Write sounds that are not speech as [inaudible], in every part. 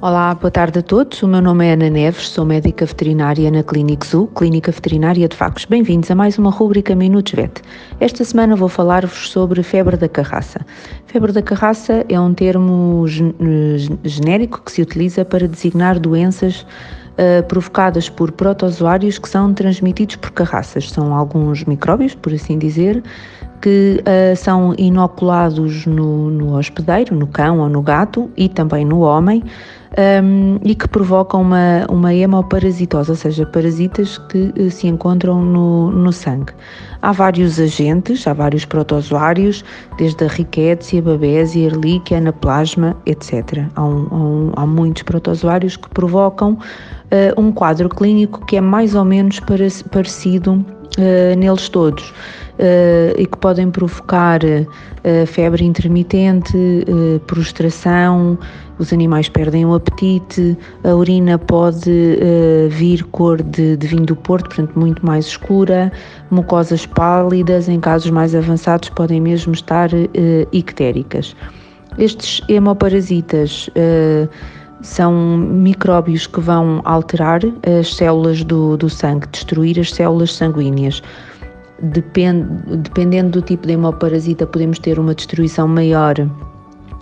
Olá, boa tarde a todos. O meu nome é Ana Neves, sou médica veterinária na Clínica Zoo, Clínica Veterinária de Vagos. Bem-vindos a mais uma rúbrica Minutos Vet. Esta semana vou falar-vos sobre febre da carraça. Febre da carraça é um termo genérico que se utiliza para designar doenças uh, provocadas por protozoários que são transmitidos por carraças. São alguns micróbios, por assim dizer, que uh, são inoculados no, no hospedeiro, no cão ou no gato e também no homem um, e que provocam uma, uma hemoparasitose, ou seja, parasitas que uh, se encontram no, no sangue. Há vários agentes, há vários protozoários, desde a Rickettsia, Babesia, Ehrlichia, Anaplasma, etc. Há, um, há, um, há muitos protozoários que provocam uh, um quadro clínico que é mais ou menos parecido neles todos. Uh, e que podem provocar uh, febre intermitente, uh, prostração, os animais perdem o apetite, a urina pode vir cor de, de vinho do Porto, portanto muito mais escura, mucosas pálidas, em casos mais avançados podem mesmo estar ictéricas. Estes hemoparasitas são micróbios que vão alterar as células do, do sangue, destruir as células sanguíneas. Depend, dependendo do tipo de hemoparasita, podemos ter uma destruição maior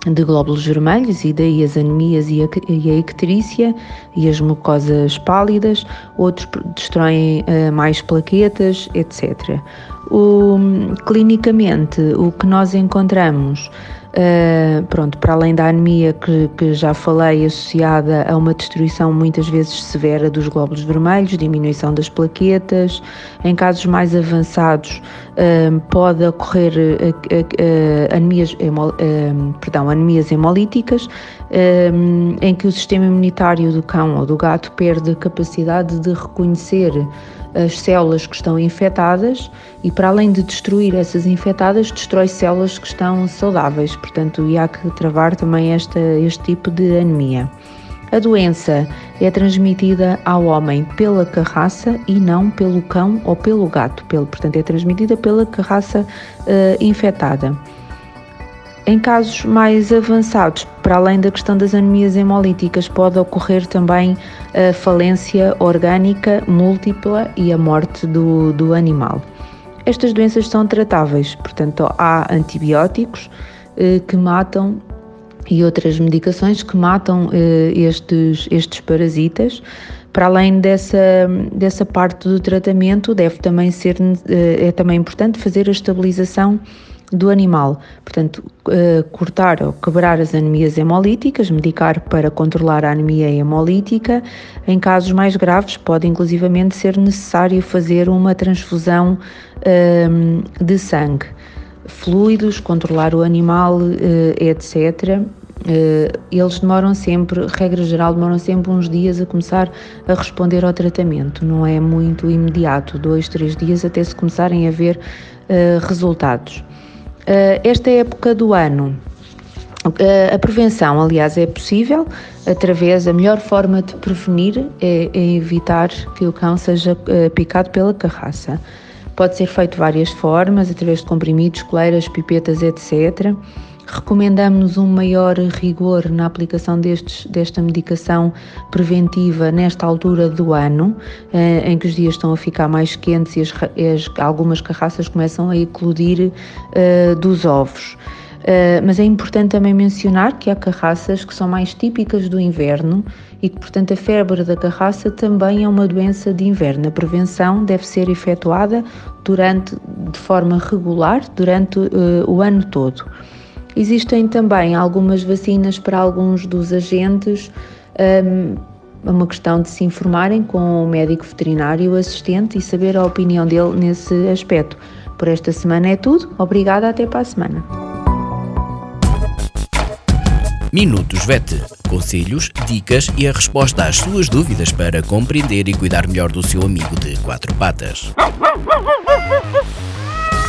de glóbulos vermelhos e daí as anemias e a, e a icterícia e as mucosas pálidas, outros destroem uh, mais plaquetas, etc. O, clinicamente, o que nós encontramos Uh, pronto, para além da anemia que, que, já falei, associada a uma destruição muitas vezes severa dos glóbulos vermelhos, diminuição das plaquetas, em casos mais avançados uh, pode ocorrer uh, anemias, hemo, perdão, anemias hemolíticas, em que o sistema imunitário do cão ou do gato perde a capacidade de reconhecer as células que estão infectadas e, para além de destruir essas infectadas, destrói células que estão saudáveis. Portanto, há que travar também esta, este tipo de anemia. A doença é transmitida ao homem pela carraça e não pelo cão ou pelo gato. Pelo, portanto, é transmitida pela carraça uh, infectada. Em casos mais avançados, para além da questão das anemias hemolíticas, pode ocorrer também a falência orgânica múltipla e a morte do, do animal. Estas doenças são tratáveis, portanto, há antibióticos eh, que matam e outras medicações que matam eh, estes, estes parasitas. Para além dessa, dessa parte do tratamento, deve também ser eh, é também importante fazer a estabilização do animal. Portanto, uh, cortar ou quebrar as anemias hemolíticas, medicar para controlar a anemia hemolítica. Em casos mais graves, pode inclusivamente ser necessário fazer uma transfusão uh, de sangue. Fluidos, controlar o animal, uh, etc. Uh, eles demoram sempre, regra geral, demoram sempre uns dias a começar a responder ao tratamento, não é muito imediato, dois, três dias até se começarem a ver uh, resultados. Eh, esta época do ano, eh, a prevenção, aliás, é possível através, a melhor forma de prevenir é, é evitar que o cão seja eh, picado pela carraça. Pode ser feito de várias formas, através de comprimidos, coleiras, pipetas, etc. Recomendamos um maior rigor na aplicação destes, desta medicação preventiva nesta altura do ano, eh, em que os dias estão a ficar mais quentes e as, as, algumas carraças começam a eclodir uh, dos ovos. Uh, mas é importante também mencionar que há carraças que são mais típicas do inverno e que, portanto, a febre da carraça também é uma doença de inverno. A prevenção deve ser efetuada durante, de forma regular durante uh, o ano todo. Existem também algumas vacinas para alguns dos agentes. Um, é uma questão de se informarem com o médico veterinário assistente e saber a opinião dele nesse aspecto. Por esta semana é tudo. Obrigada, até para a semana. Minutos VET. Conselhos, dicas e a resposta às suas dúvidas para compreender e cuidar melhor do seu amigo de quatro patas. [laughs]